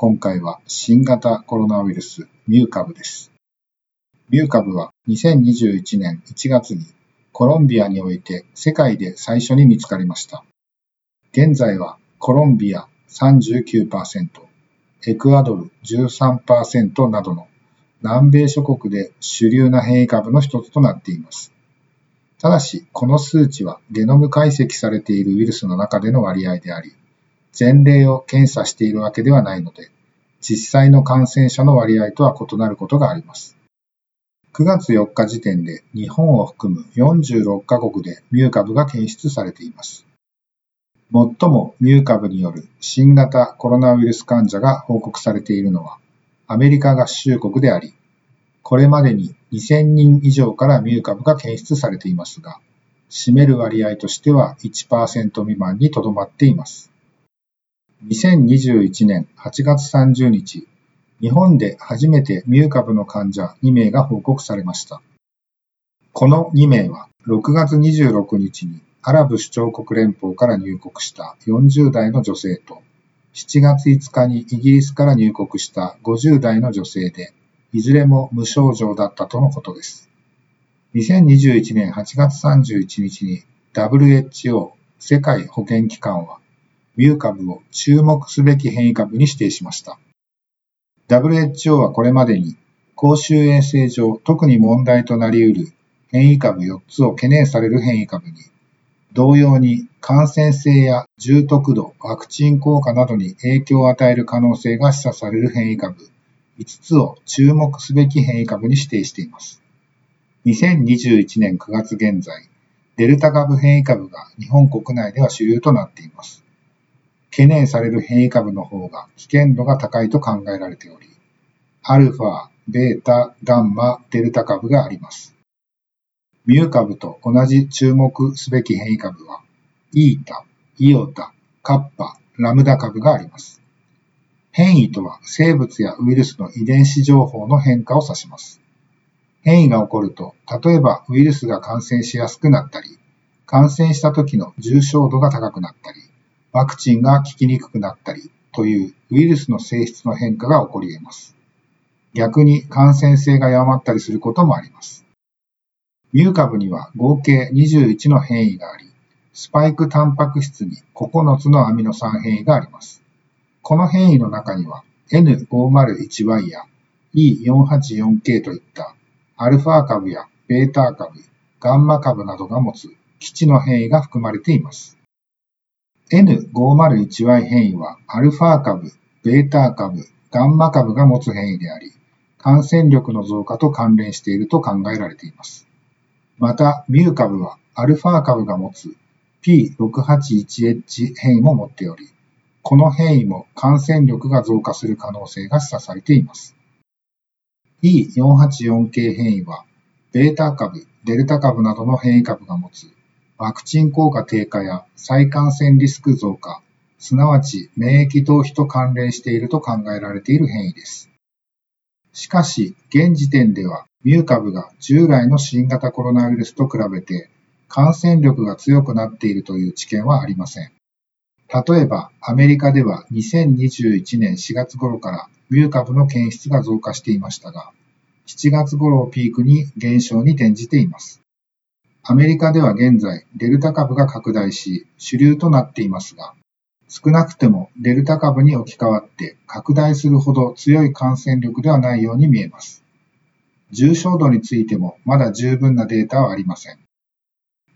今回は新型コロナウイルスミュー株ですミュー株は2021年1月にコロンビアにおいて世界で最初に見つかりました。現在はコロンビア39%、エクアドル13%などの南米諸国で主流な変異株の一つとなっています。ただし、この数値はゲノム解析されているウイルスの中での割合であり、前例を検査しているわけではないので、実際の感染者の割合とは異なることがあります。9月4日時点で日本を含む46カ国でミュー株が検出されています。最もミュー株による新型コロナウイルス患者が報告されているのはアメリカ合衆国であり、これまでに2000人以上からミュー株が検出されていますが、占める割合としては1%未満にとどまっています。2021年8月30日、日本で初めてミュー株の患者2名が報告されました。この2名は6月26日にアラブ首長国連邦から入国した40代の女性と7月5日にイギリスから入国した50代の女性で、いずれも無症状だったとのことです。2021年8月31日に WHO 世界保健機関はミュー株を注目すべき変異株に指定しました。WHO はこれまでに公衆衛生上特に問題となり得る変異株4つを懸念される変異株に、同様に感染性や重篤度、ワクチン効果などに影響を与える可能性が示唆される変異株5つを注目すべき変異株に指定しています。2021年9月現在、デルタ株変異株が日本国内では主流となっています。懸念される変異株の方が危険度が高いと考えられており、アルファ、ベータ、ガンマ、デルタ株があります。ミュー株と同じ注目すべき変異株は、イータ、イオタ、カッパ、ラムダ株があります。変異とは生物やウイルスの遺伝子情報の変化を指します。変異が起こると、例えばウイルスが感染しやすくなったり、感染した時の重症度が高くなったり、ワクチンが効きにくくなったりというウイルスの性質の変化が起こり得ます。逆に感染性が弱まったりすることもあります。ミュー株には合計21の変異があり、スパイクタンパク質に9つのアミノ酸変異があります。この変異の中には N501Y や E484K といったアルファ株やベータ株、ガンマ株などが持つ基地の変異が含まれています。N501Y 変異はアルファ株、ベータ株、ガンマ株が持つ変異であり、感染力の増加と関連していると考えられています。また、ミュー株はアルファ株が持つ P681H 変異も持っており、この変異も感染力が増加する可能性が示唆されています。E484K 変異は、ベータ株、デルタ株などの変異株が持つワクチン効果低下や再感染リスク増加、すなわち免疫逃避と関連していると考えられている変異です。しかし、現時点ではミュー株が従来の新型コロナウイルスと比べて感染力が強くなっているという知見はありません。例えば、アメリカでは2021年4月頃からミュー株の検出が増加していましたが、7月頃をピークに減少に転じています。アメリカでは現在、デルタ株が拡大し、主流となっていますが、少なくてもデルタ株に置き換わって拡大するほど強い感染力ではないように見えます。重症度についてもまだ十分なデータはありません。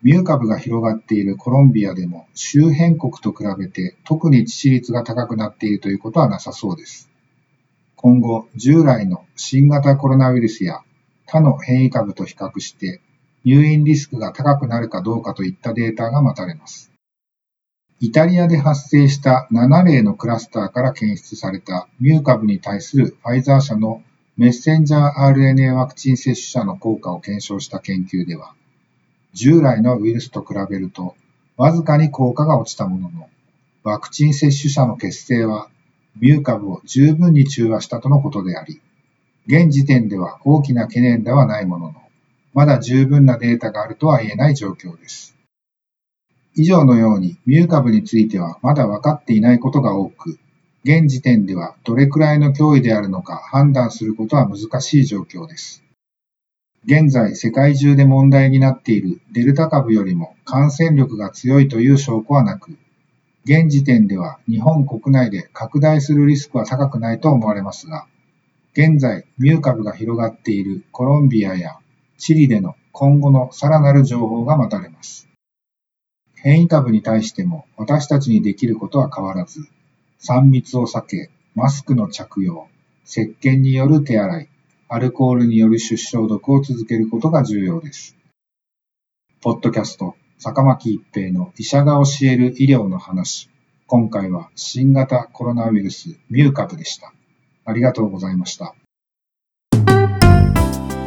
ミュー株が広がっているコロンビアでも周辺国と比べて特に致死率が高くなっているということはなさそうです。今後、従来の新型コロナウイルスや他の変異株と比較して入院リスクが高くなるかどうかといったデータが待たれます。イタリアで発生した7例のクラスターから検出されたミュー株に対するファイザー社のメッセンジャー RNA ワクチン接種者の効果を検証した研究では、従来のウイルスと比べるとわずかに効果が落ちたものの、ワクチン接種者の血清はミュー株を十分に中和したとのことであり、現時点では大きな懸念ではないものの、まだ十分なデータがあるとは言えない状況です。以上のようにミュー株についてはまだ分かっていないことが多く、現時点ではどれくらいの脅威であるのか判断することは難しい状況です。現在世界中で問題になっているデルタ株よりも感染力が強いという証拠はなく、現時点では日本国内で拡大するリスクは高くないと思われますが、現在ミュー株が広がっているコロンビアやチリでの今後のさらなる情報が待たれます。変異株に対しても私たちにできることは変わらず、3密を避け、マスクの着用、石鹸による手洗い、アルコールによる出消毒を続けることが重要です。ポッドキャスト、坂巻一平の医者が教える医療の話。今回は新型コロナウイルスミュー株でした。ありがとうございました。